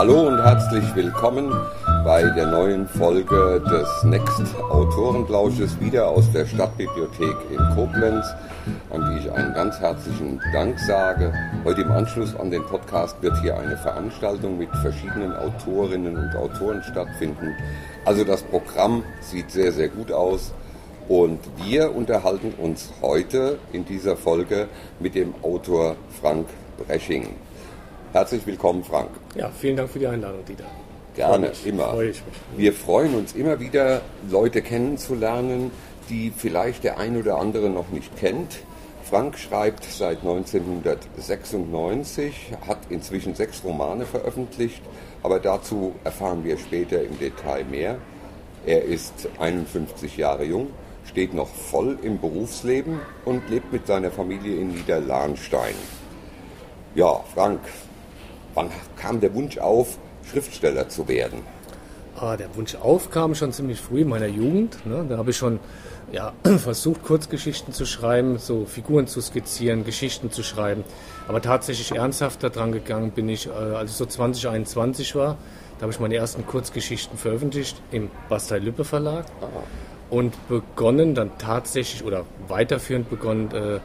Hallo und herzlich willkommen bei der neuen Folge des Next Autorenlausches wieder aus der Stadtbibliothek in Koblenz, an die ich einen ganz herzlichen Dank sage. Heute im Anschluss an den Podcast wird hier eine Veranstaltung mit verschiedenen Autorinnen und Autoren stattfinden. Also das Programm sieht sehr, sehr gut aus. Und wir unterhalten uns heute in dieser Folge mit dem Autor Frank Bresching. Herzlich willkommen, Frank. Ja, vielen Dank für die Einladung, Dieter. Gerne, mich, immer. Freue ich mich. Wir freuen uns immer wieder, Leute kennenzulernen, die vielleicht der ein oder andere noch nicht kennt. Frank schreibt seit 1996, hat inzwischen sechs Romane veröffentlicht, aber dazu erfahren wir später im Detail mehr. Er ist 51 Jahre jung, steht noch voll im Berufsleben und lebt mit seiner Familie in Niederlahnstein. Ja, Frank, wann kam der Wunsch auf, Schriftsteller zu werden? Ah, der Wunsch auf kam schon ziemlich früh in meiner Jugend. Ne? Da habe ich schon ja, versucht, Kurzgeschichten zu schreiben, so Figuren zu skizzieren, Geschichten zu schreiben. Aber tatsächlich ernsthafter dran gegangen bin ich, äh, als ich so 2021 war. Da habe ich meine ersten Kurzgeschichten veröffentlicht im Bastei-Lübbe Verlag. Ah und begonnen dann tatsächlich oder weiterführend begonnen äh,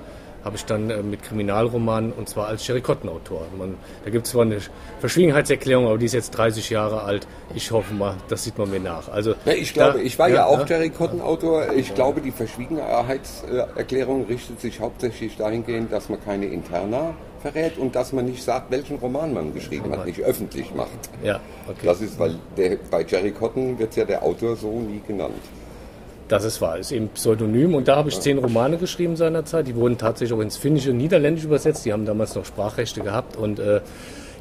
habe ich dann äh, mit Kriminalromanen und zwar als Jerry Cotton-Autor. Da gibt es zwar eine Verschwiegenheitserklärung, aber die ist jetzt 30 Jahre alt. Ich hoffe mal, das sieht man mir nach. Also, ja, ich glaube, da, ich war ja, ja auch ja, Jerry Cotton-Autor. Ich ja. glaube, die Verschwiegenheitserklärung richtet sich hauptsächlich dahingehend, dass man keine Interna verrät und dass man nicht sagt, welchen Roman man geschrieben hat, nicht öffentlich macht. Ja, okay. Das ist, weil der, bei Jerry Cotton wird ja der Autor so nie genannt. Das ist wahr, ist eben Pseudonym. Und da habe ich zehn Romane geschrieben seinerzeit. Die wurden tatsächlich auch ins Finnische und Niederländisch übersetzt. Die haben damals noch Sprachrechte gehabt. Und äh,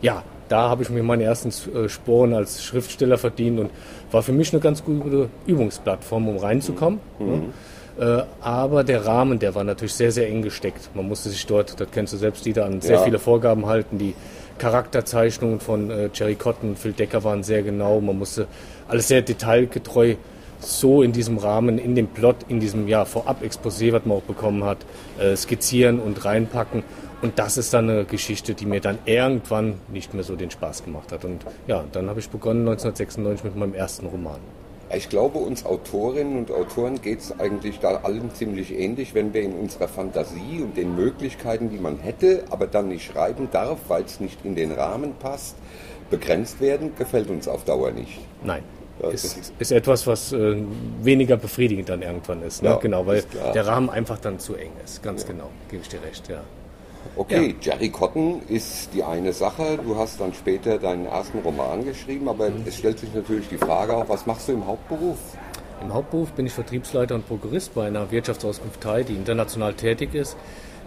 ja, da habe ich mir meine ersten äh, Sporen als Schriftsteller verdient und war für mich eine ganz gute Übungsplattform, um reinzukommen. Mhm. Ne? Äh, aber der Rahmen, der war natürlich sehr, sehr eng gesteckt. Man musste sich dort, das kennst du selbst, Dieter, an sehr ja. viele Vorgaben halten. Die Charakterzeichnungen von äh, Jerry Cotton und Phil Decker waren sehr genau. Man musste alles sehr detailgetreu so in diesem Rahmen, in dem Plot, in diesem ja, Vorab-Exposé, was man auch bekommen hat, äh, skizzieren und reinpacken. Und das ist dann eine Geschichte, die mir dann irgendwann nicht mehr so den Spaß gemacht hat. Und ja, dann habe ich begonnen 1996 mit meinem ersten Roman. Ich glaube, uns Autorinnen und Autoren geht es eigentlich da allen ziemlich ähnlich, wenn wir in unserer Fantasie und den Möglichkeiten, die man hätte, aber dann nicht schreiben darf, weil es nicht in den Rahmen passt, begrenzt werden, gefällt uns auf Dauer nicht. Nein, ist, ist, etwas, was äh, weniger befriedigend dann irgendwann ist. Ne? Ja, genau, weil der Rahmen einfach dann zu eng ist. Ganz ja. genau, gebe ich dir recht, ja. Okay, ja. Jerry Cotton ist die eine Sache. Du hast dann später deinen ersten Roman geschrieben, aber mhm. es stellt sich natürlich die Frage auch, was machst du im Hauptberuf? Im Hauptberuf bin ich Vertriebsleiter und Prokurist bei einer Wirtschaftsauskunft Thai, die international tätig ist.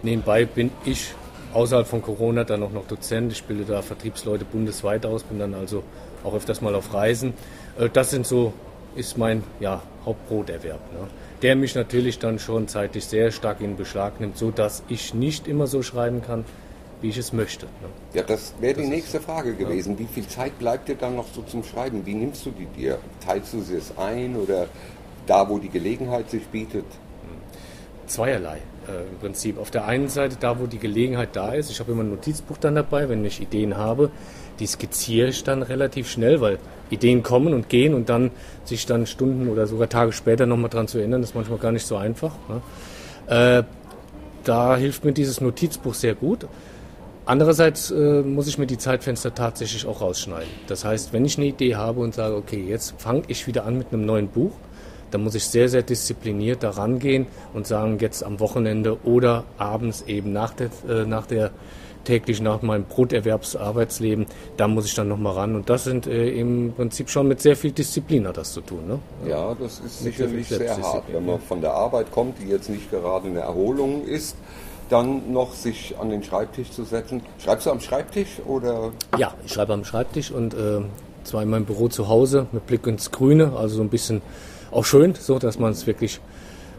Nebenbei bin ich außerhalb von Corona dann auch noch Dozent. Ich bilde da Vertriebsleute bundesweit aus, bin dann also auch öfters mal auf Reisen. Äh, das sind so, ist mein ja, Hauptbroterwerb. Ne? Der mich natürlich dann schon zeitlich sehr stark in Beschlag nimmt, sodass ich nicht immer so schreiben kann, wie ich es möchte. Ne? Ja, das wäre die nächste Frage gewesen. Ja. Wie viel Zeit bleibt dir dann noch so zum Schreiben? Wie nimmst du die dir? Teilst du sie es ein oder da, wo die Gelegenheit sich bietet? Zweierlei äh, im Prinzip. Auf der einen Seite da, wo die Gelegenheit da ist. Ich habe immer ein Notizbuch dann dabei, wenn ich Ideen habe. Die skizziere ich dann relativ schnell, weil Ideen kommen und gehen und dann sich dann Stunden oder sogar Tage später nochmal dran zu erinnern, ist manchmal gar nicht so einfach. Ne? Äh, da hilft mir dieses Notizbuch sehr gut. Andererseits äh, muss ich mir die Zeitfenster tatsächlich auch rausschneiden. Das heißt, wenn ich eine Idee habe und sage, okay, jetzt fange ich wieder an mit einem neuen Buch, dann muss ich sehr, sehr diszipliniert daran gehen und sagen, jetzt am Wochenende oder abends eben nach der, äh, nach der täglich nach meinem Broterwerbsarbeitsleben, da muss ich dann nochmal ran. Und das sind äh, im Prinzip schon mit sehr viel Disziplin hat das zu tun. Ne? Ja, das ist mit sicherlich sehr, sehr hart, wenn man von der Arbeit kommt, die jetzt nicht gerade eine Erholung ist dann noch sich an den Schreibtisch zu setzen. Schreibst du am Schreibtisch oder? Ja, ich schreibe am Schreibtisch und äh, zwar in meinem Büro zu Hause mit Blick ins Grüne, also so ein bisschen auch schön, so dass man es wirklich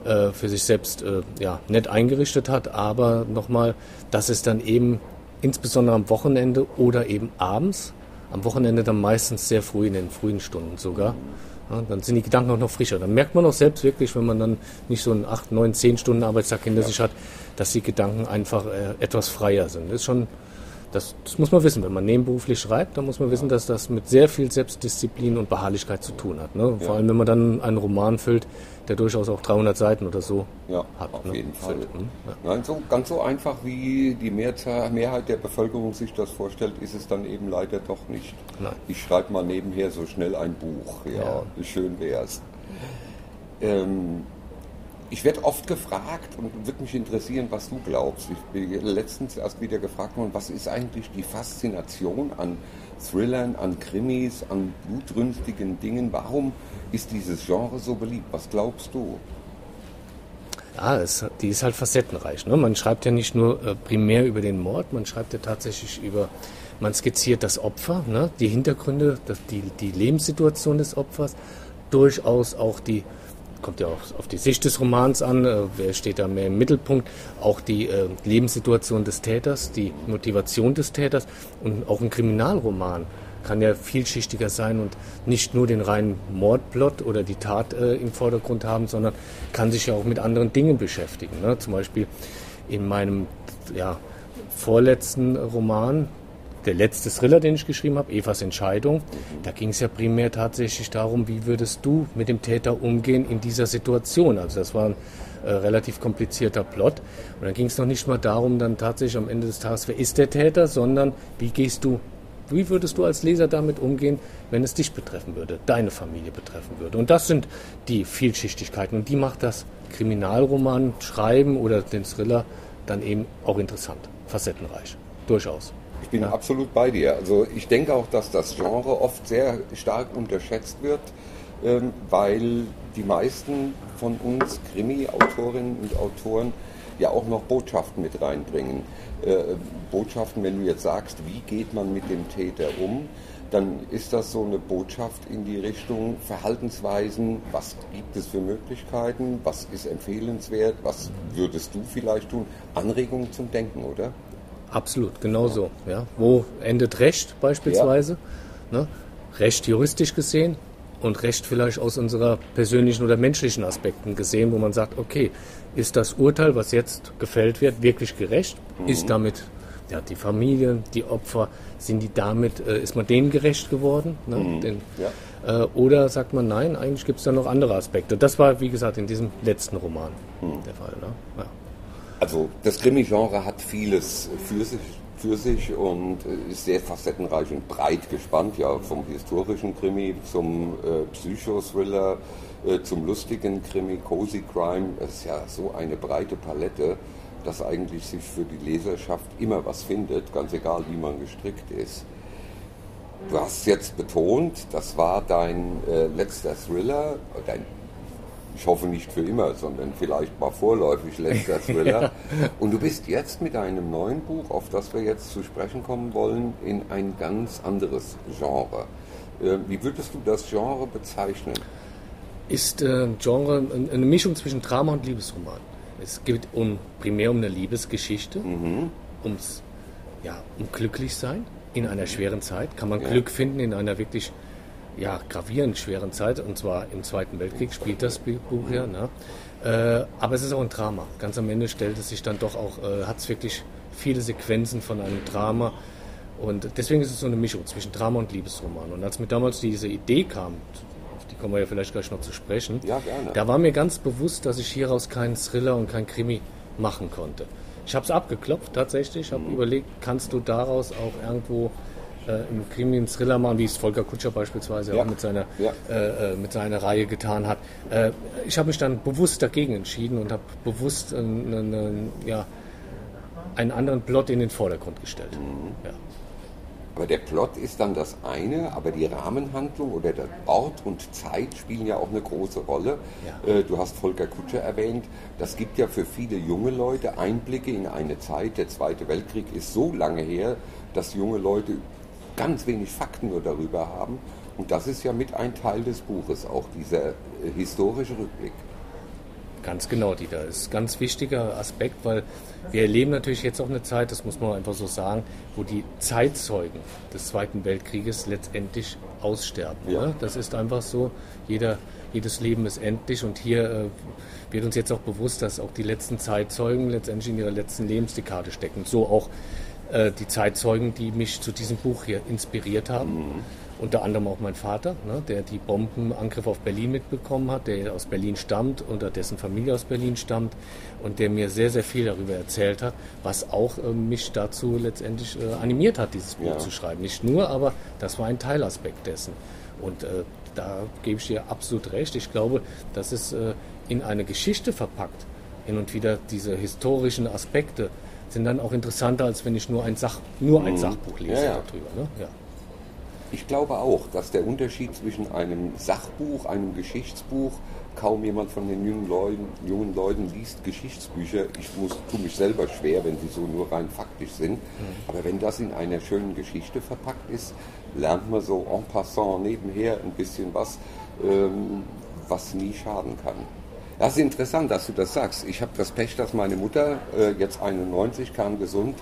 äh, für sich selbst äh, ja, nett eingerichtet hat. Aber nochmal, das ist dann eben insbesondere am Wochenende oder eben abends. Am Wochenende dann meistens sehr früh, in den frühen Stunden sogar. Ja, dann sind die Gedanken auch noch frischer. Dann merkt man auch selbst wirklich, wenn man dann nicht so einen 8, 9, 10 Stunden Arbeitstag hinter ja. sich hat, dass die Gedanken einfach äh, etwas freier sind. Das ist schon Das, das, muss man wissen. Wenn man nebenberuflich schreibt, dann muss man wissen, dass das mit sehr viel Selbstdisziplin und Beharrlichkeit zu tun hat. Ne? Vor allem, wenn man dann einen Roman füllt, der durchaus auch 300 Seiten oder so ja, hat. Auf ne? jeden Fall. Hm, ja. Nein, so, ganz so einfach, wie die Mehrzahl, Mehrheit der Bevölkerung sich das vorstellt, ist es dann eben leider doch nicht. Nein. Ich schreibe mal nebenher so schnell ein Buch. Ja, ja. schön wär's. Ähm, ich werde oft gefragt und würde mich interessieren, was du glaubst. Ich bin letztens erst wieder gefragt worden, was ist eigentlich die Faszination an Thrillern, an Krimis, an blutrünstigen Dingen? Warum ist dieses Genre so beliebt? Was glaubst du? Ja, es, die ist halt facettenreich. Ne? Man schreibt ja nicht nur äh, primär über den Mord, man schreibt ja tatsächlich über, man skizziert das Opfer, ne? die Hintergründe, das, die, die Lebenssituation des Opfers, durchaus auch die kommt ja auch auf die Sicht des Romans an, äh, wer steht da mehr im Mittelpunkt, auch die äh, Lebenssituation des Täters, die Motivation des Täters und auch ein Kriminalroman kann ja vielschichtiger sein und nicht nur den reinen Mordplot oder die Tat äh, im Vordergrund haben, sondern kann sich ja auch mit anderen Dingen beschäftigen. Ne? Zum Beispiel in meinem ja, vorletzten Roman, der letzte Thriller, den ich geschrieben habe, Evas Entscheidung, da ging es ja primär tatsächlich darum, wie würdest du mit dem Täter umgehen in dieser Situation. Also das war ein äh, relativ komplizierter Plot. Und dann ging es noch nicht mal darum, dann tatsächlich am Ende des Tages, wer ist der Täter, sondern wie gehst du, wie würdest du als Leser damit umgehen, wenn es dich betreffen würde, deine Familie betreffen würde. Und das sind die Vielschichtigkeiten und die macht das Kriminalroman schreiben oder den Thriller dann eben auch interessant, facettenreich, durchaus. Ich bin ja. absolut bei dir. Also ich denke auch, dass das Genre oft sehr stark unterschätzt wird, ähm, weil die meisten von uns Krimi-Autorinnen und Autoren ja auch noch Botschaften mit reinbringen. Äh, Botschaften, wenn du jetzt sagst, wie geht man mit dem Täter um, dann ist das so eine Botschaft in die Richtung Verhaltensweisen, was gibt es für Möglichkeiten, was ist empfehlenswert, was würdest du vielleicht tun, Anregungen zum Denken, oder? Absolut, genau ja. so. Ja. Wo endet Recht beispielsweise? Ja. Ne? Recht juristisch gesehen und Recht vielleicht aus unserer persönlichen oder menschlichen Aspekten gesehen, wo man sagt, okay, ist das Urteil, was jetzt gefällt wird, wirklich gerecht? Mhm. Ist damit ja, die Familien, die Opfer, sind die damit, äh, ist man denen gerecht geworden? Ne? Mhm. Den, ja. äh, oder sagt man, nein, eigentlich gibt es da noch andere Aspekte. Das war, wie gesagt, in diesem letzten Roman mhm. der Fall. Ne? Ja. Also das Krimi-Genre hat vieles für sich, für sich und ist sehr facettenreich und breit gespannt, ja, vom historischen Krimi zum äh, Psychothriller, äh, zum lustigen Krimi, Cozy Crime. Es ist ja so eine breite Palette, dass eigentlich sich für die Leserschaft immer was findet, ganz egal wie man gestrickt ist. Du hast jetzt betont, das war dein äh, letzter Thriller, dein ich hoffe nicht für immer, sondern vielleicht mal vorläufig letzter Thriller. ja. Und du bist jetzt mit einem neuen Buch, auf das wir jetzt zu sprechen kommen wollen, in ein ganz anderes Genre. Äh, wie würdest du das Genre bezeichnen? Ist äh, Genre eine Mischung zwischen Drama und Liebesroman. Es geht um, primär um eine Liebesgeschichte, mhm. ums, ja, um glücklich sein in einer schweren Zeit. Kann man ja. Glück finden in einer wirklich ja, gravierend schweren Zeit, und zwar im Zweiten Weltkrieg spielt das Buch ja. Ne? Äh, aber es ist auch ein Drama. Ganz am Ende stellt es sich dann doch auch, äh, hat es wirklich viele Sequenzen von einem Drama. Und deswegen ist es so eine Mischung zwischen Drama und Liebesroman. Und als mir damals diese Idee kam, auf die kommen wir ja vielleicht gleich noch zu sprechen, ja, da war mir ganz bewusst, dass ich hieraus keinen Thriller und keinen Krimi machen konnte. Ich habe es abgeklopft tatsächlich, Ich habe mhm. überlegt, kannst du daraus auch irgendwo äh, im Krimi einen Thriller machen, wie es Volker Kutscher beispielsweise ja. auch mit seiner, ja. äh, äh mit seiner Reihe getan hat. Äh, ich habe mich dann bewusst dagegen entschieden und habe bewusst einen, einen, ja, einen anderen Plot in den Vordergrund gestellt. Mhm. Ja. Aber der Plot ist dann das eine, aber die Rahmenhandlung oder der Ort und Zeit spielen ja auch eine große Rolle. Ja. Äh, du hast Volker Kutscher erwähnt. Das gibt ja für viele junge Leute Einblicke in eine Zeit. Der Zweite Weltkrieg ist so lange her, dass junge Leute ganz wenig Fakten nur darüber haben. Und das ist ja mit ein Teil des Buches, auch dieser äh, historische Rückblick. Ganz genau, Dieter. Das ist ein ganz wichtiger Aspekt, weil wir erleben natürlich jetzt auch eine Zeit, das muss man einfach so sagen, wo die Zeitzeugen des Zweiten Weltkrieges letztendlich aussterben. Ja. Ne? Das ist einfach so. Jeder, jedes Leben ist endlich und hier äh, wird uns jetzt auch bewusst, dass auch die letzten Zeitzeugen letztendlich in ihrer letzten Lebensdekade stecken. So auch äh, die Zeitzeugen, die mich zu diesem Buch hier inspiriert haben. Mhm. Unter anderem auch mein Vater, ne, der die Bombenangriffe auf Berlin mitbekommen hat, der aus Berlin stammt, unter dessen Familie aus Berlin stammt und der mir sehr, sehr viel darüber erzählt hat, was auch äh, mich dazu letztendlich äh, animiert hat, dieses Buch ja. zu schreiben. Nicht nur, aber das war ein Teilaspekt dessen. Und äh, da gebe ich dir absolut recht. Ich glaube, dass es äh, in eine Geschichte verpackt, hin und wieder diese historischen Aspekte sind dann auch interessanter, als wenn ich nur ein, Sach, nur ein mhm. Sachbuch lese ja, ja. darüber. Ne? Ja. Ich glaube auch, dass der Unterschied zwischen einem Sachbuch, einem Geschichtsbuch, kaum jemand von den jungen Leuten, jungen Leuten liest Geschichtsbücher. Ich muss, tue mich selber schwer, wenn sie so nur rein faktisch sind. Mhm. Aber wenn das in einer schönen Geschichte verpackt ist, lernt man so en passant nebenher ein bisschen was, ähm, was nie schaden kann. Das ist interessant, dass du das sagst. Ich habe das Pech, dass meine Mutter, äh, jetzt 91, kerngesund,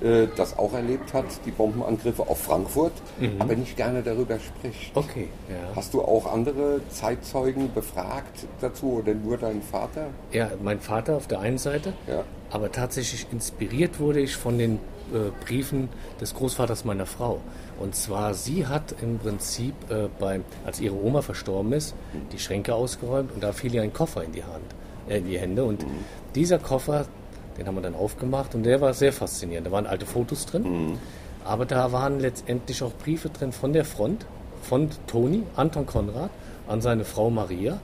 äh, das auch erlebt hat, die Bombenangriffe auf Frankfurt, mhm. aber nicht gerne darüber spricht. Okay. Ja. Hast du auch andere Zeitzeugen befragt dazu oder nur deinen Vater? Ja, mein Vater auf der einen Seite, ja. aber tatsächlich inspiriert wurde ich von den äh, Briefen des Großvaters meiner Frau. Und zwar, sie hat im Prinzip, äh, beim, als ihre Oma verstorben ist, die Schränke ausgeräumt und da fiel ihr ein Koffer in die Hand, äh, in die Hände. Und mhm. dieser Koffer, den haben wir dann aufgemacht und der war sehr faszinierend. Da waren alte Fotos drin, mhm. aber da waren letztendlich auch Briefe drin von der Front, von Toni, Anton Konrad, an seine Frau Maria.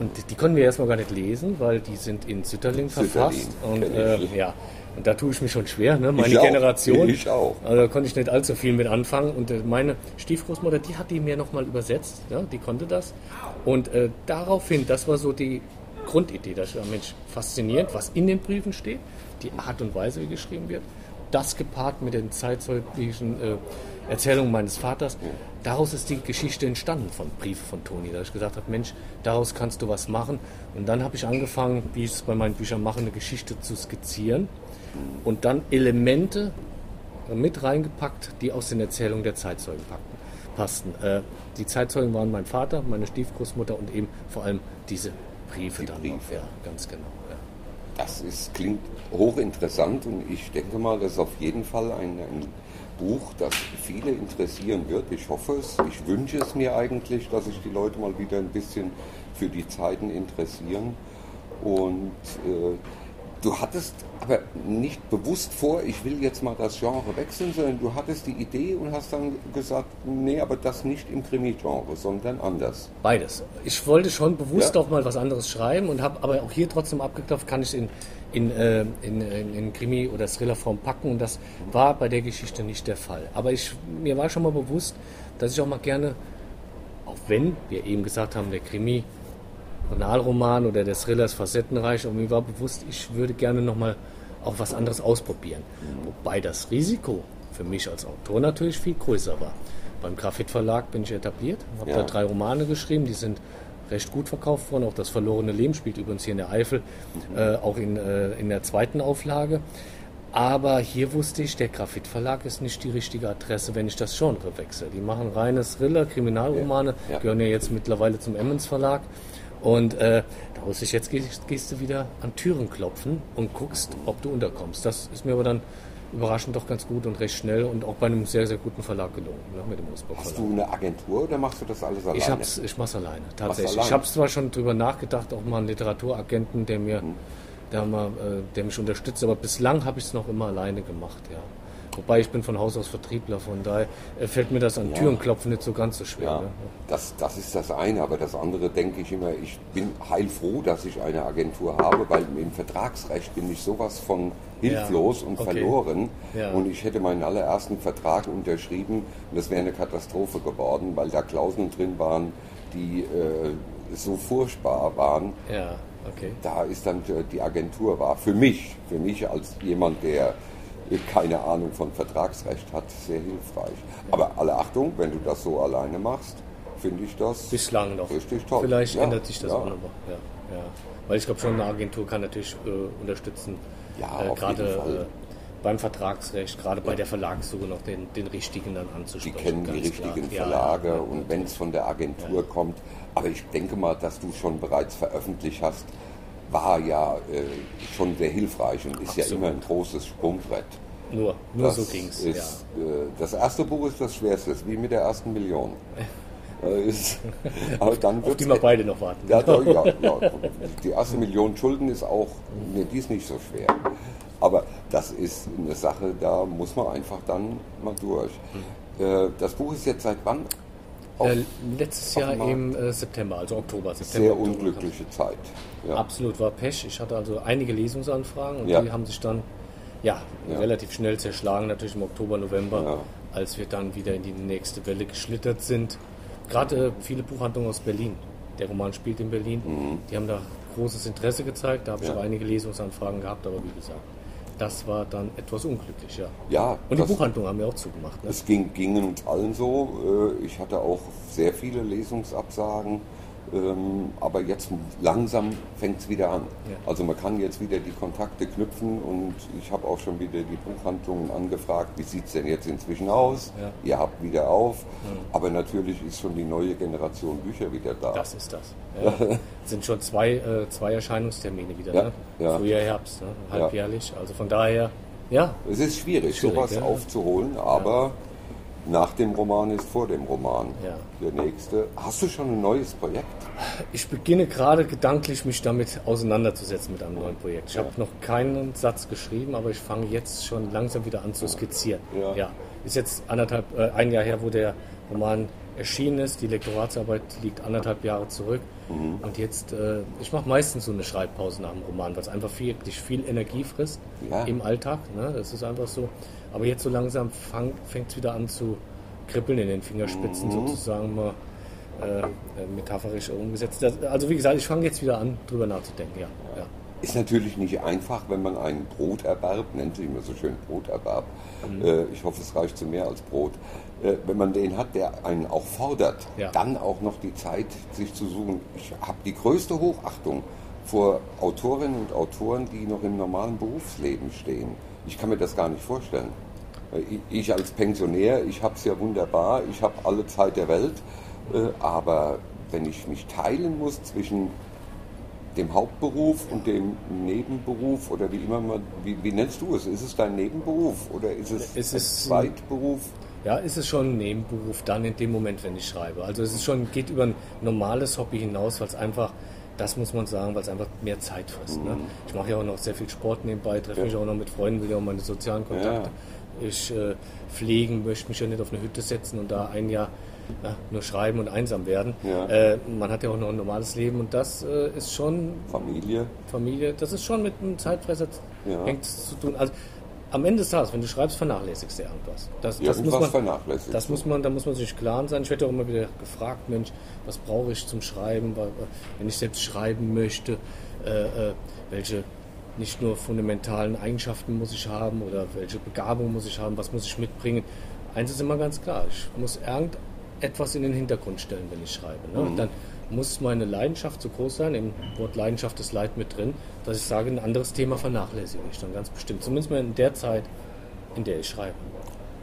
Und die konnten wir erstmal gar nicht lesen, weil die sind in Sütterling, verfasst. Und äh, ja, und da tue ich mich schon schwer, ne? meine ich Generation. Ich auch. Also da konnte ich nicht allzu viel mit anfangen. Und äh, meine Stiefgroßmutter, die hat die mir nochmal übersetzt, ja? die konnte das. Und äh, daraufhin, das war so die Grundidee, dass ich Mensch, faszinierend, was in den Briefen steht, die Art und Weise, wie geschrieben wird. Das gepaart mit den zeitzeuglichen äh, Erzählungen meines Vaters. Daraus ist die Geschichte entstanden von Briefe von Toni, da ich gesagt habe, Mensch, daraus kannst du was machen. Und dann habe ich angefangen, wie ich es bei meinen Büchern mache, eine Geschichte zu skizzieren und dann Elemente mit reingepackt, die aus den Erzählungen der Zeitzeugen packten, passten. Äh, die Zeitzeugen waren mein Vater, meine Stiefgroßmutter und eben vor allem diese Briefe die dann Briefe. noch. Ja, ganz genau. Ja. Das ist, klingt hochinteressant und ich denke mal, das ist auf jeden Fall ein, ein Buch, das viele interessieren wird. Ich hoffe es, ich wünsche es mir eigentlich, dass sich die Leute mal wieder ein bisschen für die Zeiten interessieren. Und äh, Du hattest aber nicht bewusst vor, ich will jetzt mal das Genre wechseln, sondern du hattest die Idee und hast dann gesagt, nee, aber das nicht im Krimi-Genre, sondern anders. Beides. Ich wollte schon bewusst ja. auch mal was anderes schreiben und habe aber auch hier trotzdem abgeklopft, kann ich es in, in, äh, in, in, in Krimi- oder Thrillerform packen und das war bei der Geschichte nicht der Fall. Aber ich, mir war schon mal bewusst, dass ich auch mal gerne, auch wenn wir eben gesagt haben, der Krimi Kriminalroman oder des Thrillers facettenreich und mir war bewusst, ich würde gerne nochmal auch was anderes ausprobieren. Wobei das Risiko für mich als Autor natürlich viel größer war. Beim Graphit Verlag bin ich etabliert, habe ja. da drei Romane geschrieben, die sind recht gut verkauft worden. Auch das verlorene Leben spielt übrigens hier in der Eifel, mhm. äh, auch in, äh, in der zweiten Auflage. Aber hier wusste ich, der Graphit Verlag ist nicht die richtige Adresse, wenn ich das Genre wechsle. Die machen reines Thriller, Kriminalromane, ja. Ja. gehören ja jetzt mittlerweile zum Emmons Verlag. Und äh, da wusste ich, jetzt gehst, gehst, du wieder an Türen klopfen und guckst, ob du unterkommst. Das ist mir aber dann überraschend doch ganz gut und recht schnell und auch bei einem sehr, sehr guten Verlag gelungen, ne, mit dem Osborg Hast du eine Agentur oder machst du das alles alleine? Ich, hab's, ich mach's alleine, tatsächlich. Alleine? Ich habe zwar schon drüber nachgedacht, auch mal einen Literaturagenten, der mir, hm. der, äh, der mich unterstützt, aber bislang habe ich es noch immer alleine gemacht, ja. Wobei ich bin von Haus aus Vertriebler, von daher äh, fällt mir das an ja. Türen klopfen nicht so ganz so schwer. Ja, ne? das, das ist das eine, aber das andere denke ich immer, ich bin heilfroh, dass ich eine Agentur habe, weil im Vertragsrecht bin ich sowas von hilflos ja. und okay. verloren. Und ich hätte meinen allerersten Vertrag unterschrieben und das wäre eine Katastrophe geworden, weil da Klauseln drin waren, die äh, so furchtbar waren. Ja. Okay. Da ist dann die Agentur war für mich, für mich als jemand, der keine Ahnung von Vertragsrecht hat, sehr hilfreich. Aber alle Achtung, wenn du das so alleine machst, finde ich das bislang noch richtig toll. Vielleicht ja, ändert sich das ja. auch noch. Ja, ja. Weil ich glaube schon, eine Agentur kann natürlich äh, unterstützen, ja, äh, gerade äh, beim Vertragsrecht, gerade bei der Verlagssuche noch den, den richtigen dann anzusprechen. Die kennen die richtigen klar. Verlage und wenn es von der Agentur kommt, aber ich denke mal, dass du schon bereits veröffentlicht hast, war ja äh, schon sehr hilfreich und ist Absolut. ja immer ein großes Sprungbrett. Nur, nur das so ging's. Ist, ja. äh, das erste Buch ist das schwerste, ist wie mit der ersten Million. Äh, ist, aber dann Auf die wir beide noch warten. Ja, doch, ja, ja. Die erste Million Schulden ist auch, nee, die ist nicht so schwer. Aber das ist eine Sache, da muss man einfach dann mal durch. Äh, Das Buch ist jetzt seit wann? Auf Äh, letztes auf Jahr dem Markt. im äh, September, also Oktober. September, sehr Oktober. unglückliche Zeit. Ja. Absolut, war Pech. Ich hatte also einige Lesungsanfragen und Ja. die haben sich dann ja, Ja. relativ schnell zerschlagen, natürlich im Oktober, November, als wir dann wieder in die nächste Welle geschlittert sind. Gerade äh, viele Buchhandlungen aus Berlin. Der Roman spielt in Berlin. Die haben da großes Interesse gezeigt. Da habe ich Mhm. Auch einige Lesungsanfragen gehabt, aber wie gesagt, das war dann etwas unglücklich, ja. Ja, Und die Buchhandlungen haben ja auch zugemacht. Ne? Es ging, ging uns allen so. Äh, Ich hatte auch sehr viele Lesungsabsagen. Ähm, Aber jetzt langsam fängt es wieder an. Ja. Also man kann jetzt wieder die Kontakte knüpfen und ich habe auch schon wieder die Buchhandlungen angefragt, wie sieht es denn jetzt inzwischen aus? Ja. Ihr habt wieder auf. Aber natürlich ist schon die neue Generation Bücher wieder da. Das ist das. Ja. Es sind schon zwei, äh, zwei Erscheinungstermine wieder. Ne? ja. Frühjahr, Herbst, ne? halbjährlich. Also von daher, ja, Es ist schwierig, Schwierig, sowas aufzuholen, aber nach dem Roman ist vor dem Roman Ja. der nächste. Hast du schon ein neues Projekt? Ich beginne gerade gedanklich, mich damit auseinanderzusetzen mit einem neuen Projekt. Ich habe noch keinen Satz geschrieben, aber ich fange jetzt schon langsam wieder an zu skizzieren. Ja. Ist jetzt anderthalb, äh, ein Jahr her, wo der Roman erschienen ist. Die Lektoratsarbeit liegt anderthalb Jahre zurück. Mhm. Und jetzt, äh, ich mache meistens so eine Schreibpause nach dem Roman, weil es einfach viel, wirklich viel Energie frisst Ja. im Alltag. Ne? Das ist einfach so. Aber jetzt so langsam fängt es wieder an zu kribbeln in den Fingerspitzen, Mhm. sozusagen mal äh, äh, metaphorisch umgesetzt. Das, also wie gesagt, ich fange jetzt wieder an, drüber nachzudenken. Ja, ja. Ist natürlich nicht einfach, wenn man einen Broterwerb, nennt sich immer so schön Broterwerb, Mhm. äh, ich hoffe, es reicht zu mehr als Brot, äh, wenn man den hat, der einen auch fordert, Ja. dann auch noch die Zeit, sich zu suchen. Ich habe die größte Hochachtung vor Autorinnen und Autoren, die noch im normalen Berufsleben stehen. Ich kann mir das gar nicht vorstellen. Äh, ich- als Pensionär, ich habe es ja wunderbar, ich habe alle Zeit der Welt, äh, aber wenn ich mich teilen muss zwischen dem Hauptberuf und dem Nebenberuf oder wie immer man, wie, wie nennst du es? Ist es dein Nebenberuf oder ist es, Es ein ist- Zweitberuf? Ja, ist es schon ein Nebenberuf dann in dem Moment, wenn ich schreibe. Also es ist schon, geht über ein normales Hobby hinaus, weil es einfach, das muss man sagen, weil es einfach mehr Zeit frisst. Ne? Ich mache ja auch noch sehr viel Sport nebenbei, treffe Ja. mich auch noch mit Freunden, will ja auch meine sozialen Kontakte. Ich äh, pflegen, möchte mich ja nicht auf eine Hütte setzen und da ein Jahr ja, nur schreiben und einsam werden. Ja. Äh, man hat ja auch noch ein normales Leben und das äh, ist schon Familie? Familie, das ist schon mit einem Zeitfresser Ja. hängt zu tun. Also am Ende des Tages, wenn du schreibst, vernachlässigst du irgendwas. Das, das muss Irgendwas man, vernachlässigt. das muss man, da muss man sich klar sein. Ich werde auch immer wieder gefragt, Mensch, was brauche ich zum Schreiben, wenn ich selbst schreiben möchte, äh, äh, welche nicht nur fundamentalen Eigenschaften muss ich haben oder welche Begabung muss ich haben, was muss ich mitbringen. Eins ist immer ganz klar, ich muss irgendetwas in den Hintergrund stellen, wenn ich schreibe. Ne? Und dann muss meine Leidenschaft so groß sein, im Wort Leidenschaft ist Leid mit drin, dass ich sage, ein anderes Thema vernachlässige ich dann ganz bestimmt. Zumindest mal in der Zeit, in der ich schreibe.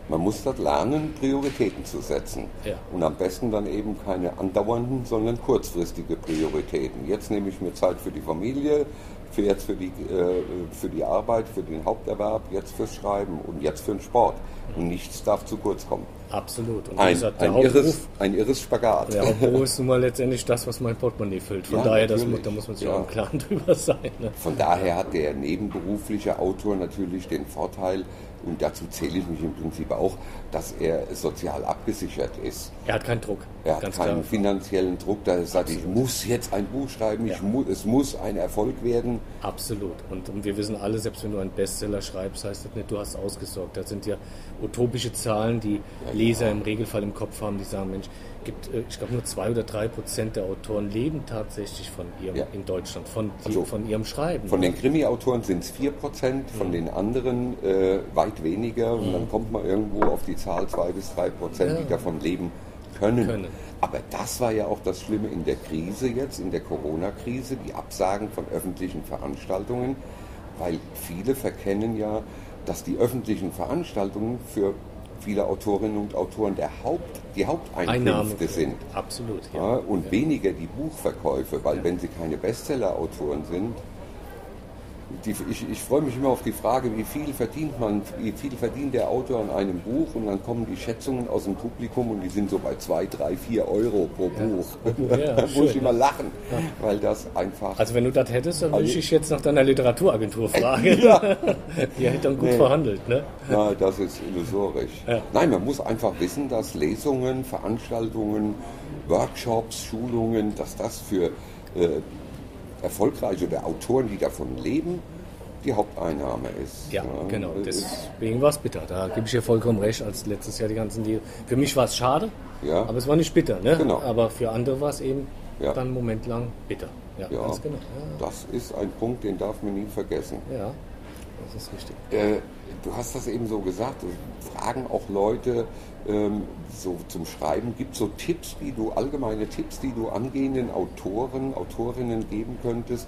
Man muss dort lernen, Prioritäten zu setzen. Ja. Und am besten dann eben keine andauernden, sondern kurzfristige Prioritäten. Jetzt nehme ich mir Zeit für die Familie, für jetzt für die, äh, für die Arbeit, für den Haupterwerb, jetzt fürs Schreiben und jetzt für den Sport. Und nichts darf zu kurz kommen. Absolut. Und Ein, gesagt, ein, irres, ein irres Spagat. der Hauptberuf ist nun mal letztendlich das, was mein Portemonnaie füllt. Von Ja, daher, das, da muss man sich Ja. auch im Klaren drüber sein. Ne? Von daher hat der nebenberufliche Autor natürlich den Vorteil, und dazu zähle ich mich im Prinzip auch, dass er sozial abgesichert ist. Er hat keinen Druck. Er hat keinen klar. finanziellen Druck, dass er sagt, ich muss jetzt ein Buch schreiben, Ja. mu es muss ein Erfolg werden. Absolut. Und, und wir wissen alle, selbst wenn du einen Bestseller schreibst, heißt das nicht, du hast ausgesorgt. Das sind ja utopische Zahlen, die Leser im Regelfall im Kopf haben, die sagen, Mensch, gibt, äh, ich glaube nur zwei oder drei Prozent der Autoren leben tatsächlich von ihrem, Ja. in Deutschland, von, die, Also, von ihrem Schreiben. Von den Krimi-Autoren sind es 4%, von Mhm. den anderen äh, weit weniger. Und dann kommt man irgendwo auf die Zahl 2 bis 3 Prozent, die Ja. davon leben können. Können. Aber das war ja auch das Schlimme in der Krise jetzt, in der Corona-Krise, die Absagen von öffentlichen Veranstaltungen, weil viele verkennen ja, dass die öffentlichen Veranstaltungen für viele Autorinnen und Autoren der Haupt, die Haupteinkünfte Einnahme sind. Absolut, ja. Ja, und weniger die Buchverkäufe, weil wenn sie keine Bestseller-Autoren sind, die, ich, ich freue mich immer auf die Frage, wie viel verdient man, wie viel verdient der Autor an einem Buch und dann kommen die Schätzungen aus dem Publikum und die sind so bei 2, 3, 4 Euro pro Buch. Ja, da muss ich immer lachen, ja. weil das einfach... Also wenn du das hättest, dann würde also, ich jetzt nach deiner Literaturagentur fragen. ja. Die hätte dann gut nee. verhandelt, ne? Na, das ist illusorisch. Nein, man muss einfach wissen, dass Lesungen, Veranstaltungen, Workshops, Schulungen, dass das für... Äh, erfolgreiche oder Autoren, die davon leben, die Haupteinnahme ist. Ja, ja. genau. Deswegen war es bitter. Da gebe ich dir vollkommen recht, als letztes Jahr die ganzen Deal. Für mich war es schade, ja. aber es war nicht bitter. Ne? Genau. Aber für andere war es eben ja. dann einen Moment lang bitter. Ja, ja. Ganz genau. Das ist ein Punkt, den darf man nie vergessen. Ja, das ist richtig. Äh, du hast das eben so gesagt, fragen auch Leute ähm, so zum Schreiben. Gibt es so Tipps, die du, allgemeine Tipps, die du angehenden Autoren, Autorinnen geben könntest,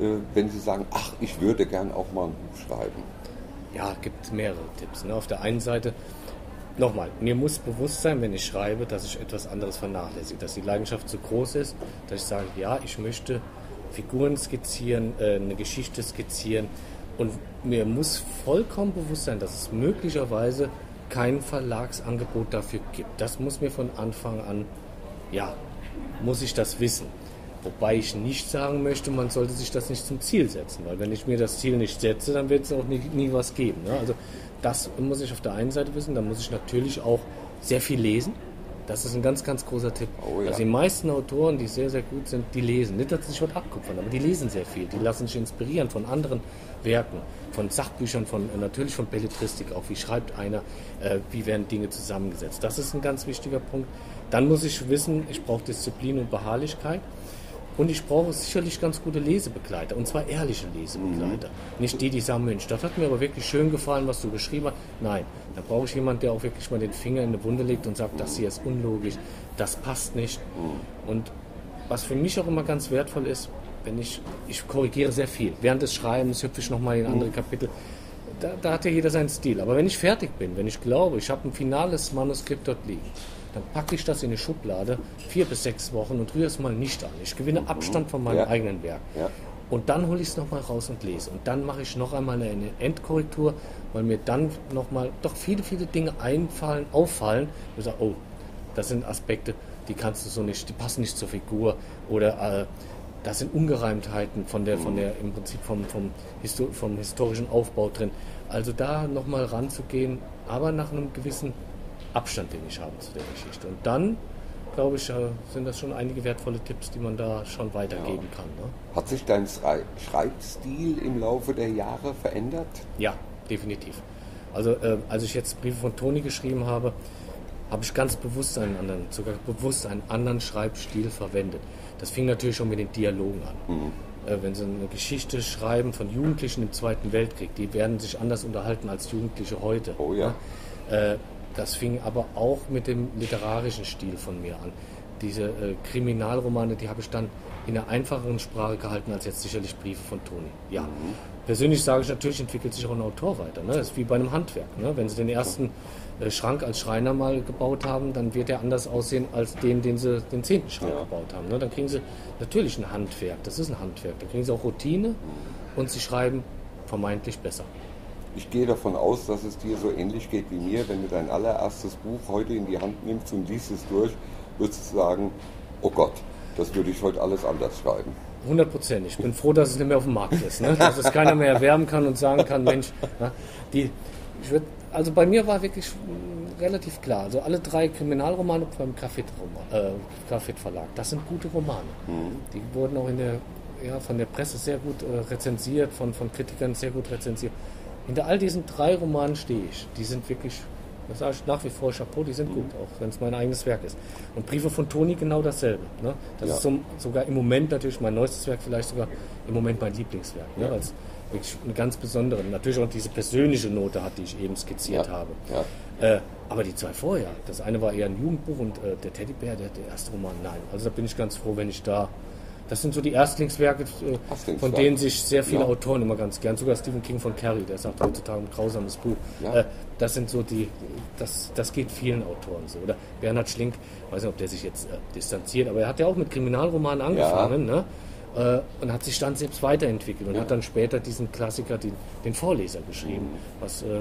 äh, wenn sie sagen, ach, ich würde gern auch mal ein Buch schreiben? Ja, gibt mehrere Tipps. Ne? Auf der einen Seite, nochmal, mir muss bewusst sein, wenn ich schreibe, dass ich etwas anderes vernachlässige, dass die Leidenschaft zu groß ist, dass ich sage, ja, ich möchte Figuren skizzieren, äh, eine Geschichte skizzieren, und mir muss vollkommen bewusst sein, dass es möglicherweise kein Verlagsangebot dafür gibt. Das muss mir von Anfang an, ja, muss ich das wissen. Wobei ich nicht sagen möchte, man sollte sich das nicht zum Ziel setzen, weil wenn ich mir das Ziel nicht setze, dann wird es auch nie, nie was geben. Ne? Also das muss ich auf der einen Seite wissen, dann muss ich natürlich auch sehr viel lesen. Das ist ein ganz, ganz großer Tipp. Oh, ja. Also die meisten Autoren, die sehr, sehr gut sind, die lesen. Nicht, dass sie sich was abkupfern, aber die lesen sehr viel. Die lassen sich inspirieren von anderen Werken, von Sachbüchern, von natürlich von Belletristik auch. Wie schreibt einer, äh, wie werden Dinge zusammengesetzt? Das ist ein ganz wichtiger Punkt. Dann muss ich wissen, ich brauche Disziplin und Beharrlichkeit. Und ich brauche sicherlich ganz gute Lesebegleiter, und zwar ehrliche Lesebegleiter. Mhm. Nicht die, die sagen, Mensch, das hat mir aber wirklich schön gefallen, was du geschrieben hast. Nein, da brauche ich jemanden, der auch wirklich mal den Finger in eine Wunde legt und sagt, das hier ist unlogisch, das passt nicht. Mhm. Und was für mich auch immer ganz wertvoll ist, wenn ich, ich korrigiere sehr viel. Während des Schreibens hüpfe ich nochmal in andere Kapitel. Da, da, hat ja jeder seinen Stil. Aber wenn ich fertig bin, wenn ich glaube, ich habe ein finales Manuskript dort liegen, dann packe ich das in eine Schublade, vier bis sechs Wochen und rühre es mal nicht an. Ich gewinne Abstand von meinem ja. eigenen Werk. Ja. Und dann hole ich es nochmal raus und lese. Und dann mache ich noch einmal eine Endkorrektur, weil mir dann nochmal doch viele, viele Dinge einfallen, auffallen. Und ich sage, oh, das sind Aspekte, die kannst du so nicht, die passen nicht zur Figur. Oder äh, da sind Ungereimtheiten von der, von der im Prinzip vom, vom, vom historischen Aufbau drin. Also da nochmal ranzugehen, aber nach einem gewissen Abstand, den ich habe zu der Geschichte. Und dann, glaube ich, äh, sind das schon einige wertvolle Tipps, die man da schon weitergeben ja. kann. Ne? Hat sich dein Schreibstil im Laufe der Jahre verändert? Ja, definitiv. Also äh, als ich jetzt Briefe von Toni geschrieben habe, habe ich ganz bewusst einen anderen, sogar bewusst einen anderen Schreibstil verwendet. Das fing natürlich schon mit den Dialogen an. Mhm. Äh, wenn Sie eine Geschichte schreiben von Jugendlichen im Zweiten Weltkrieg, die werden sich anders unterhalten als Jugendliche heute. Oh ja. Äh, das fing aber auch mit dem literarischen Stil von mir an. Diese äh, Kriminalromane, die habe ich dann in einer einfacheren Sprache gehalten als jetzt sicherlich Briefe von Toni. Ja. Mhm. Persönlich sage ich natürlich, entwickelt sich auch ein Autor weiter. Ne? Das ist wie bei einem Handwerk. Ne? Wenn Sie den ersten äh, Schrank als Schreiner mal gebaut haben, dann wird er anders aussehen als den, den Sie den zehnten Schrank ja. gebaut haben. Ne? Dann kriegen Sie natürlich ein Handwerk. Das ist ein Handwerk. Da kriegen Sie auch Routine und Sie schreiben vermeintlich besser. Ich gehe davon aus, dass es dir so ähnlich geht wie mir. Wenn du dein allererstes Buch heute in die Hand nimmst und liest es durch, würdest du sagen, oh Gott, das würde ich heute alles anders schreiben. 100 Prozent. Ich bin froh, dass es nicht mehr auf dem Markt ist. Ne? Dass es keiner mehr erwerben kann und sagen kann, Mensch, na, die, ich würd, also bei mir war wirklich relativ klar. Also alle drei Kriminalromane beim Graphit, äh, Verlag, das sind gute Romane. Mhm. Die wurden auch in der, ja, von der Presse sehr gut äh, rezensiert, von, von Kritikern sehr gut rezensiert. Hinter all diesen drei Romanen stehe ich. Die sind wirklich das sage ich nach wie vor Chapeau, die sind mhm. gut, auch wenn es mein eigenes Werk ist. Und Briefe von Toni genau dasselbe. Ne? Das ja. ist so, sogar im Moment natürlich mein neuestes Werk, vielleicht sogar im Moment mein Lieblingswerk. Ne? Weil es wirklich eine ganz besondere, natürlich auch diese persönliche Note hat, die ich eben skizziert ja. habe. Ja. Äh, aber die zwei vorher, das eine war eher ein Jugendbuch und äh, der Teddybär, der, der erste Roman, nein. Also da bin ich ganz froh, wenn ich da das sind so die Erstlingswerke, äh, von denen sich sehr viele ja. Autoren immer ganz gern, sogar Stephen King von Carrie, der sagt heutzutage ein grausames Buch. Ja. Äh, das sind so die, das, das geht vielen Autoren so. Oder Bernhard Schlink, weiß nicht, ob der sich jetzt äh, distanziert, aber er hat ja auch mit Kriminalromanen angefangen. Ja. Ne? äh, und hat sich dann selbst weiterentwickelt und hat dann später diesen Klassiker, den, den Vorleser geschrieben, mhm. was äh,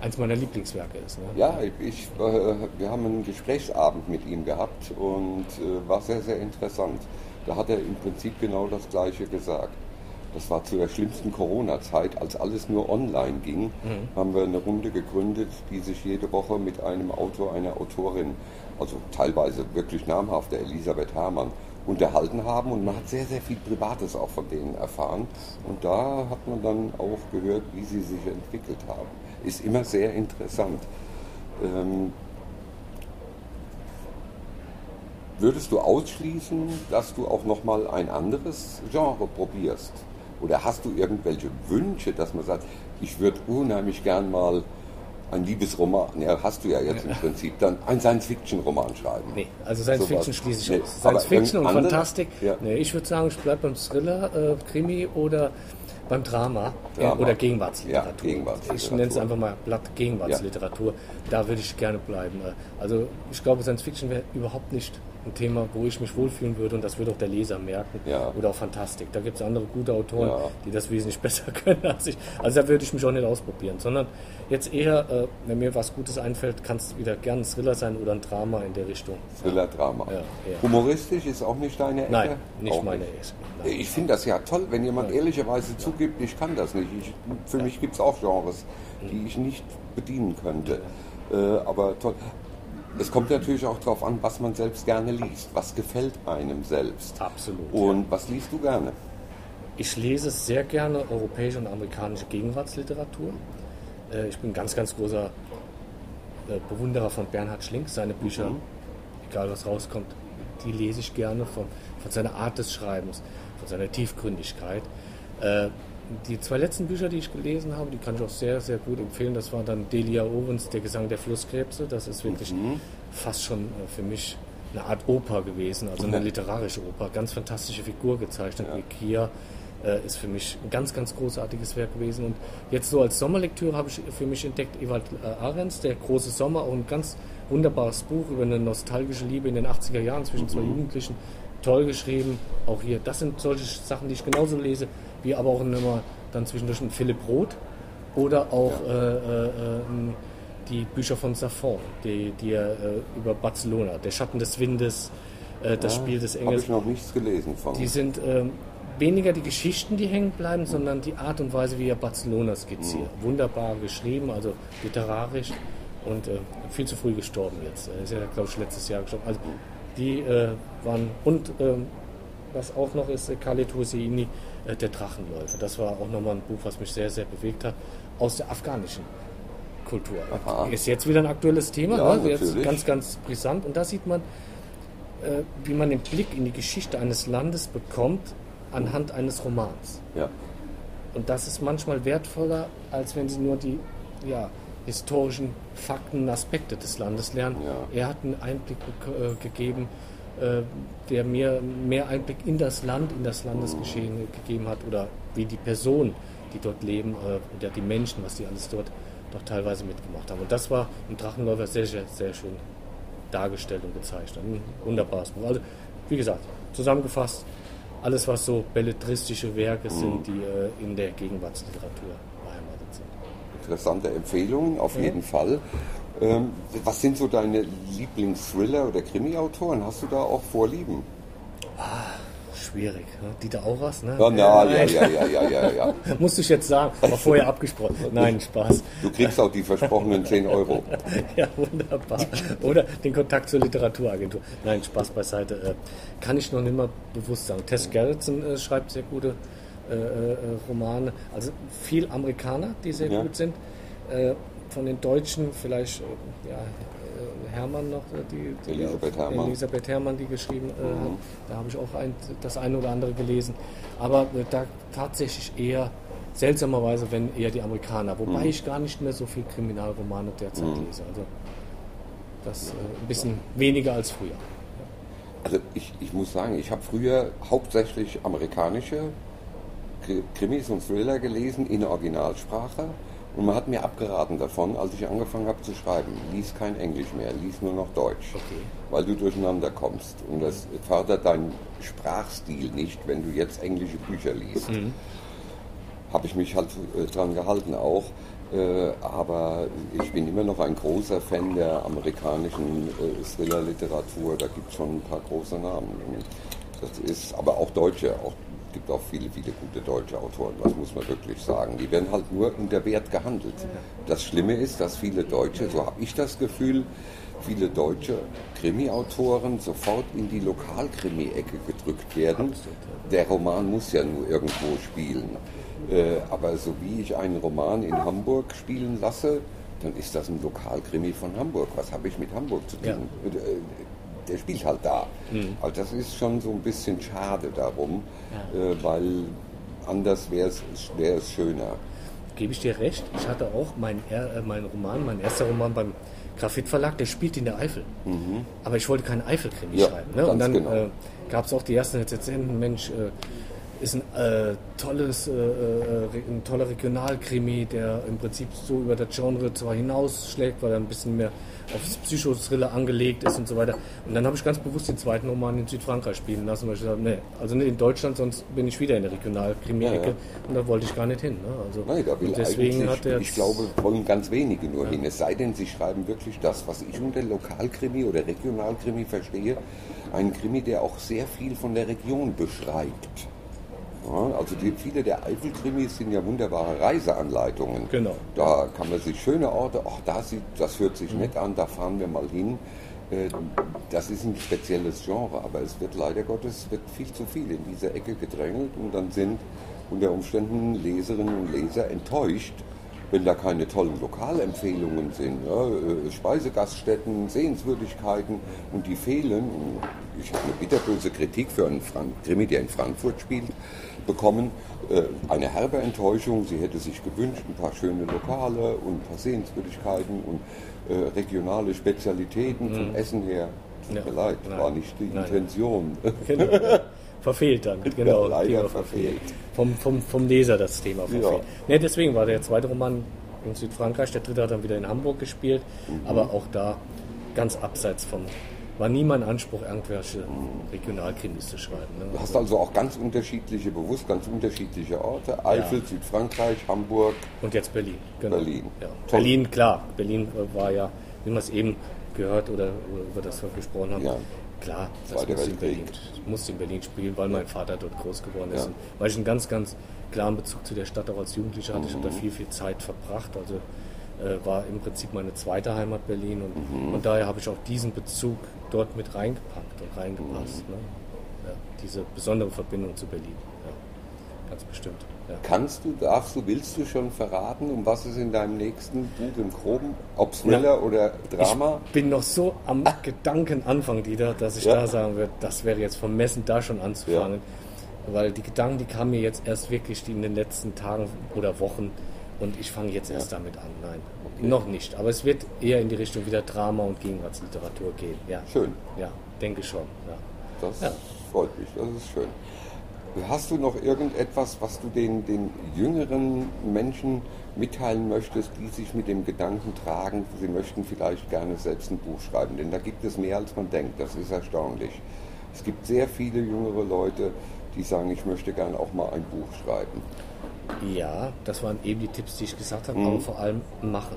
eins meiner Lieblingswerke ist. Ne? Ja, ich, äh, wir haben einen Gesprächsabend mit ihm gehabt und äh, war sehr, sehr interessant. Da hat er im Prinzip genau das Gleiche gesagt. Das war zu der schlimmsten Corona-Zeit, als alles nur online ging, mhm. haben wir eine Runde gegründet, die sich jede Woche mit einem Autor, einer Autorin, also teilweise wirklich namhafte Elisabeth Herrmann, unterhalten haben und man hat sehr, sehr viel Privates auch von denen erfahren. Und da hat man dann auch gehört, wie sie sich entwickelt haben. Ist immer sehr interessant. Ähm, würdest du ausschließen, dass du auch nochmal ein anderes Genre probierst? Oder hast du irgendwelche Wünsche, dass man sagt, ich würde unheimlich gern mal ein Liebesroman, ja, hast du ja jetzt im Prinzip, dann ein Science-Fiction-Roman schreiben. Nee, also Science-Fiction schließe ich nee, aus. Science-Fiction und? Fantastik. Ja. Nee, ich würde sagen, ich bleibe beim Thriller, äh, Krimi oder beim Drama, Drama. oder Gegenwartsliteratur. Ja, Gegenwartsliteratur. Ich nenne es einfach mal Blatt Gegenwartsliteratur. Ja. Da würde ich gerne bleiben. Also ich glaube, Science-Fiction wäre überhaupt nicht ein Thema, wo ich mich wohlfühlen würde und das würde auch der Leser merken. Ja. Oder auch Fantastik. Da gibt es andere gute Autoren, ja. die das wesentlich besser können als ich. Also da würde ich mich auch nicht ausprobieren, sondern jetzt eher, äh, wenn mir was Gutes einfällt, kann es wieder gerne ein Thriller sein oder ein Drama in der Richtung. Thriller-Drama. Ja, Humoristisch ist auch nicht deine Ecke? Nein, nicht auch meine Ecke. Ich finde das ja toll, wenn jemand ehrlicherweise zugibt, ich kann das nicht. Ich, für mich gibt es auch Genres, die mhm. ich nicht bedienen könnte. Äh, aber toll. Es kommt natürlich auch darauf an, was man selbst gerne liest. Was gefällt einem selbst? Absolut. Und ja. was liest du gerne? Ich lese sehr gerne europäische und amerikanische Gegenwartsliteratur. Äh, ich bin ein ganz, ganz großer äh, Bewunderer von Bernhard Schlink. Seine Bücher, mhm. egal was rauskommt, die lese ich gerne von, von seiner Art des Schreibens, von seiner Tiefgründigkeit. Die zwei letzten Bücher, die ich gelesen habe, die kann ich auch sehr, sehr gut empfehlen. Das war dann Delia Owens, Der Gesang der Flusskrebse. Das ist wirklich mhm. fast schon äh, für mich eine Art Oper gewesen, also eine literarische Oper. Ganz fantastische Figur gezeichnet. Ja. Kia äh, ist für mich ein ganz, ganz großartiges Werk gewesen. Und jetzt so als Sommerlektüre habe ich für mich entdeckt Ewald äh, Ahrens, Der große Sommer, auch ein ganz wunderbares Buch über eine nostalgische Liebe in den 80er Jahren zwischen mhm. zwei Jugendlichen. Toll geschrieben, auch hier. Das sind solche Sachen, die ich genauso lese wie aber auch immer dann zwischendurch ein Philipp Roth oder auch ja. äh, äh, ähm, die Bücher von Safon, die, die er äh, über Barcelona, Der Schatten des Windes, äh, das ja, Spiel des Engels. Habe ich noch nichts gelesen von. Die sind ähm, weniger die Geschichten, die hängen bleiben, sondern die Art und Weise, wie er Barcelona skizziert. Mhm. Wunderbar geschrieben, also literarisch und äh, viel zu früh gestorben jetzt. Er ist ja, glaube ich, letztes Jahr gestorben. Also die äh, waren und ähm, was auch noch ist, Khaled Hosseini, äh, Der Drachenläufer. Das war auch nochmal ein Buch, was mich sehr, sehr bewegt hat, aus der afghanischen Kultur. Aha. Ist jetzt wieder ein aktuelles Thema, ja, ne? jetzt ganz, ganz brisant. Und da sieht man, äh, wie man den Blick in die Geschichte eines Landes bekommt anhand eines Romans. Ja. Und das ist manchmal wertvoller, als wenn Sie nur die ja, historischen Fakten, Aspekte des Landes lernen. Ja. Er hat einen Einblick äh, gegeben der mir mehr Einblick in das Land, in das Landesgeschehen gegeben hat oder wie die Personen, die dort leben, äh, oder die Menschen, was die alles dort doch teilweise mitgemacht haben. Und das war im Drachenläufer sehr, sehr, sehr schön dargestellt und gezeichnet. Ein wunderbares Buch. Also, wie gesagt, zusammengefasst, alles, was so belletristische Werke sind, die äh, in der Gegenwartsliteratur beheimatet sind. Interessante Empfehlungen, auf ja. jeden Fall. Ähm, was sind so deine Lieblings-Thriller- oder Krimi-Autoren? Hast du da auch Vorlieben? Ah, schwierig. Ne? Dieter Auras, ne? Ja, na, ja, ja, ja, ja, ja, ja. Musste ich jetzt sagen, aber vorher abgesprochen. Nein, Spaß. Du kriegst auch die versprochenen 10 Euro. ja, wunderbar. Oder den Kontakt zur Literaturagentur. Nein, Spaß beiseite. Äh, kann ich noch nicht mal bewusst sagen. Tess Gerritsen äh, schreibt sehr gute äh, äh, Romane. Also viel Amerikaner, die sehr ja. gut sind. Von den Deutschen vielleicht äh, ja, äh, Hermann noch, äh, die, die Elisabeth, Hermann. Elisabeth Hermann, die geschrieben äh, mhm. hat. Da habe ich auch ein, das eine oder andere gelesen. Aber äh, da tatsächlich eher seltsamerweise, wenn eher die Amerikaner. Wobei mhm. ich gar nicht mehr so viel Kriminalromane derzeit mhm. lese. Also das äh, ein bisschen weniger als früher. Also ich, ich muss sagen, ich habe früher hauptsächlich amerikanische Krimis und Thriller gelesen in Originalsprache Und man hat mir abgeraten davon, als ich angefangen habe zu schreiben, lies kein Englisch mehr, lies nur noch Deutsch, Okay. weil du durcheinander kommst. Und das fördert deinen Sprachstil nicht, wenn du jetzt englische Bücher liest. Habe ich mich halt äh, dran gehalten auch. Äh, aber ich bin immer noch ein großer Fan der amerikanischen äh, Thriller-Literatur. Da gibt es schon ein paar große Namen. Das ist aber auch Deutsche, auch gibt auch viele, viele gute deutsche Autoren, das muss man wirklich sagen. Die werden halt nur unter Wert gehandelt. Das Schlimme ist, dass viele Deutsche, so habe ich das Gefühl, viele deutsche Krimi-Autoren sofort in die Lokalkrimi-Ecke gedrückt werden. Der Roman muss ja nur irgendwo spielen. Äh, aber so wie ich einen Roman in Hamburg spielen lasse, dann ist das ein Lokalkrimi von Hamburg. Was habe ich mit Hamburg zu tun? Ja. Der spielt halt da. Also das ist schon so ein bisschen schade darum, äh, weil anders wäre es wär schöner. Gebe ich dir recht. Ich hatte auch meinen äh, mein Roman, mein erster Roman beim Graphit Verlag, der spielt in der Eifel. Aber ich wollte keinen Eifelkrimi Mhm. Ja, schreiben. Ne? Und dann genau. äh, gab es auch die ersten Rezensenten, Mensch, äh, ist ein äh, tolles, äh, äh, ein toller Regionalkrimi, der im Prinzip so über das Genre zwar hinausschlägt, weil er ein bisschen mehr aufs Psychothriller angelegt ist und so weiter. Und dann habe ich ganz bewusst den zweiten Roman in Südfrankreich spielen lassen, weil ich gesagt nee, also nicht in Deutschland, sonst bin ich wieder in der Regionalkrimi-Ecke Ja, ja. und da wollte ich gar nicht hin. Ne? Also, Nein, da will deswegen hat er ich glaube, wollen ganz wenige nur hin. Es sei denn, sie schreiben wirklich das, was ich unter Lokalkrimi oder Regionalkrimi verstehe. Ein Krimi, der auch sehr viel von der Region beschreibt. Also die, viele der Eifelkrimis sind ja wunderbare Reiseanleitungen. Genau. Da kann man sich schöne Orte, ach, da sieht, das hört sich nett an, da fahren wir mal hin. Äh, Das ist ein spezielles Genre, aber es wird leider Gottes wird viel zu viel in diese Ecke gedrängelt und dann sind unter Umständen Leserinnen und Leser enttäuscht, wenn da keine tollen Lokalempfehlungen sind. Ja, äh, Speisegaststätten, Sehenswürdigkeiten und die fehlen. Ich habe eine bitterböse Kritik für einen Frank Krimi, der in Frankfurt spielt, bekommen. Äh, Eine herbe Enttäuschung. Sie hätte sich gewünscht, ein paar schöne Lokale und ein paar Sehenswürdigkeiten und äh, regionale Spezialitäten vom Essen her. Tut Ja. mir leid, Nein. war nicht die Nein. Intention. Genau. Verfehlt dann, genau. leider Thema verfehlt. Vom, vom, vom Leser das Thema verfehlt. Ja. Ne, deswegen war der zweite Roman in Südfrankreich, der dritte hat dann wieder in Hamburg gespielt, Mhm. aber auch da ganz abseits von, war nie mein Anspruch, irgendwelche Regionalkrimis zu schreiben. Ne? Du hast also auch ganz unterschiedliche, bewusst ganz unterschiedliche Orte. Eifel, Südfrankreich, Hamburg. Und jetzt Berlin. Genau. Berlin. Ja. Berlin, klar. Berlin äh, war ja, wie wir es eben gehört oder, über das wir gesprochen haben, Ja. klar, das muss in. Berlin, muss in Berlin spielen, weil mein Vater dort groß geworden ist. Ja. Weil ich einen ganz, ganz klaren Bezug zu der Stadt auch als Jugendlicher hatte. Ich habe da Mhm. viel, viel Zeit verbracht. Also äh, war im Prinzip meine zweite Heimat Berlin und, Mhm. und daher habe ich auch diesen Bezug dort mit reingepackt und reingepasst. Mhm. Ne? Ja, diese besondere Verbindung zu Berlin. Ja. Ganz bestimmt. Ja. Kannst du, darfst du, willst du schon verraten, um was es in deinem nächsten Buch im Groben, ob Thriller oder Drama? Ich bin noch so am Gedankenanfang, Dieter, dass ich da sagen würde, das wäre jetzt vermessen, da schon anzufangen. Weil die Gedanken, die kamen mir jetzt erst wirklich in den letzten Tagen oder Wochen und ich fange jetzt erst damit an. Nein, noch nicht. Aber es wird eher in die Richtung wieder Drama und Gegenwartsliteratur gehen. Ja, Schön, ja denke schon. Ja. das Ja. freut mich, das ist schön. Hast du noch irgendetwas, was du den, den jüngeren Menschen mitteilen möchtest, die sich mit dem Gedanken tragen, sie möchten vielleicht gerne selbst ein Buch schreiben? Denn da gibt es mehr, als man denkt. Das ist erstaunlich. Es gibt sehr viele jüngere Leute, die sagen, ich möchte gerne auch mal ein Buch schreiben. Ja, das waren eben die Tipps, die ich gesagt habe, Mhm. aber vor allem machen,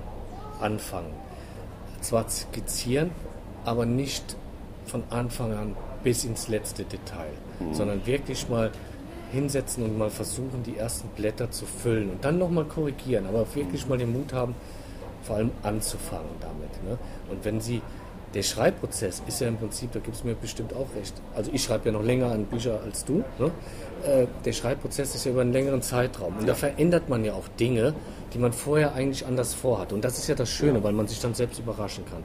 anfangen. Zwar skizzieren, aber nicht von Anfang an bis ins letzte Detail, Mhm. sondern wirklich mal hinsetzen und mal versuchen, die ersten Blätter zu füllen und dann nochmal korrigieren, aber wirklich mal den Mut haben, vor allem anzufangen damit. Ne? Und wenn Sie, der Schreibprozess ist ja im Prinzip, da gibt es mir bestimmt auch recht. Also ich schreibe ja noch länger an Bücher als du. Ne? Äh, der Schreibprozess ist ja über einen längeren Zeitraum. Und da verändert man ja auch Dinge, die man vorher eigentlich anders vorhat. Und das ist ja das Schöne, weil man sich dann selbst überraschen kann.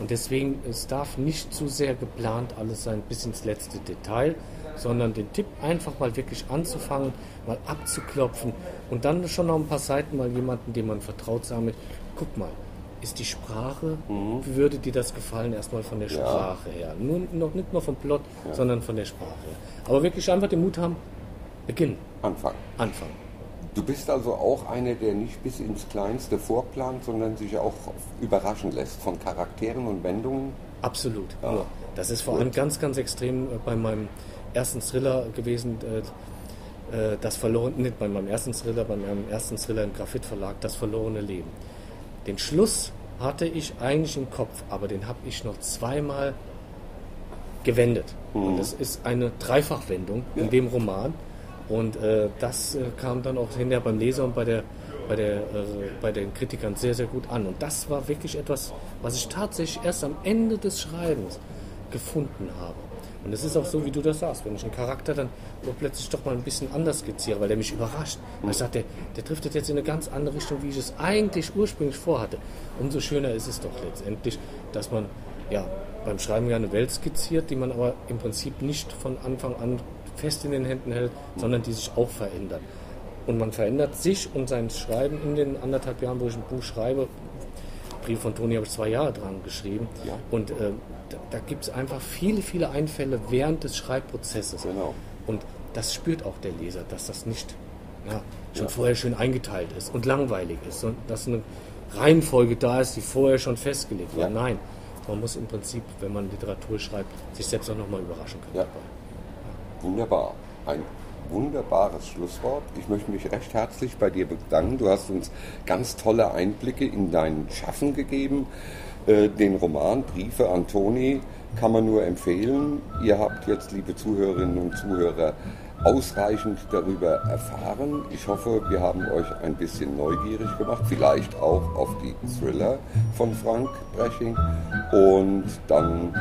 Und deswegen, es darf nicht zu sehr geplant alles sein, bis ins letzte Detail, sondern den Tipp einfach mal wirklich anzufangen, mal abzuklopfen und dann schon noch ein paar Seiten mal jemanden, dem man vertraut, sagen mit, guck mal, ist die Sprache, wie würde dir das gefallen, erstmal von der Sprache her. Nur, noch nicht nur vom Plot, sondern von der Sprache her. Aber wirklich einfach den Mut haben, beginnen, Anfangen. anfangen. Du bist also auch einer, der nicht bis ins Kleinste vorplant, sondern sich auch überraschen lässt von Charakteren und Wendungen? Absolut. Ja. Das ist vor allem ganz, ganz extrem äh, bei meinem ersten Thriller gewesen, äh, äh, das verlorene, nicht bei meinem ersten Thriller, bei meinem ersten Thriller im Graphit Verlag, das verlorene Leben. Den Schluss hatte ich eigentlich im Kopf, aber den habe ich noch zweimal gewendet. Mhm. Und das ist eine Dreifachwendung ja. in dem Roman. Und äh, das äh, kam dann auch hinterher beim Leser und bei, der, bei, der, äh, bei den Kritikern sehr, sehr gut an. Und das war wirklich etwas, was ich tatsächlich erst am Ende des Schreibens gefunden habe. Und es ist auch so, wie du das sagst, wenn ich einen Charakter dann plötzlich doch mal ein bisschen anders skizziere, weil der mich überrascht. Weil ich sage, der, der driftet jetzt in eine ganz andere Richtung, wie ich es eigentlich ursprünglich vorhatte. Umso schöner ist es doch letztendlich, dass man ja, beim Schreiben ja eine Welt skizziert, die man aber im Prinzip nicht von Anfang an fest in den Händen hält, sondern die sich auch verändert. Und man verändert sich und sein Schreiben in den anderthalb Jahren, wo ich ein Buch schreibe, Brief von Toni habe ich zwei Jahre dran geschrieben. Ja. Und äh, da, da gibt es einfach viele, viele Einfälle während des Schreibprozesses. Genau. Und das spürt auch der Leser, dass das nicht ja, schon ja. vorher schön eingeteilt ist und langweilig ist. Und dass eine Reihenfolge da ist, die vorher schon festgelegt war. Nein, man muss im Prinzip, wenn man Literatur schreibt, sich selbst auch nochmal überraschen können. Ja. Wunderbar. Ein wunderbares Schlusswort. Ich möchte mich recht herzlich bei dir bedanken. Du hast uns ganz tolle Einblicke in dein Schaffen gegeben. Äh, den Roman Briefe an Toni kann man nur empfehlen. Ihr habt jetzt, liebe Zuhörerinnen und Zuhörer, ausreichend darüber erfahren. Ich hoffe, wir haben euch ein bisschen neugierig gemacht, vielleicht auch auf die Thriller von Frank Breching. Und dann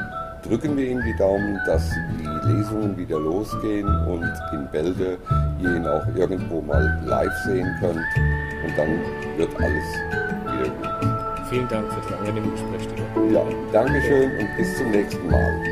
drücken wir Ihnen die Daumen, dass die Lesungen wieder losgehen und in Bälde ihr ihn auch irgendwo mal live sehen könnt. Und dann wird alles wieder gut. Vielen Dank für das angenehme Gespräch. Ja, Dankeschön und bis zum nächsten Mal.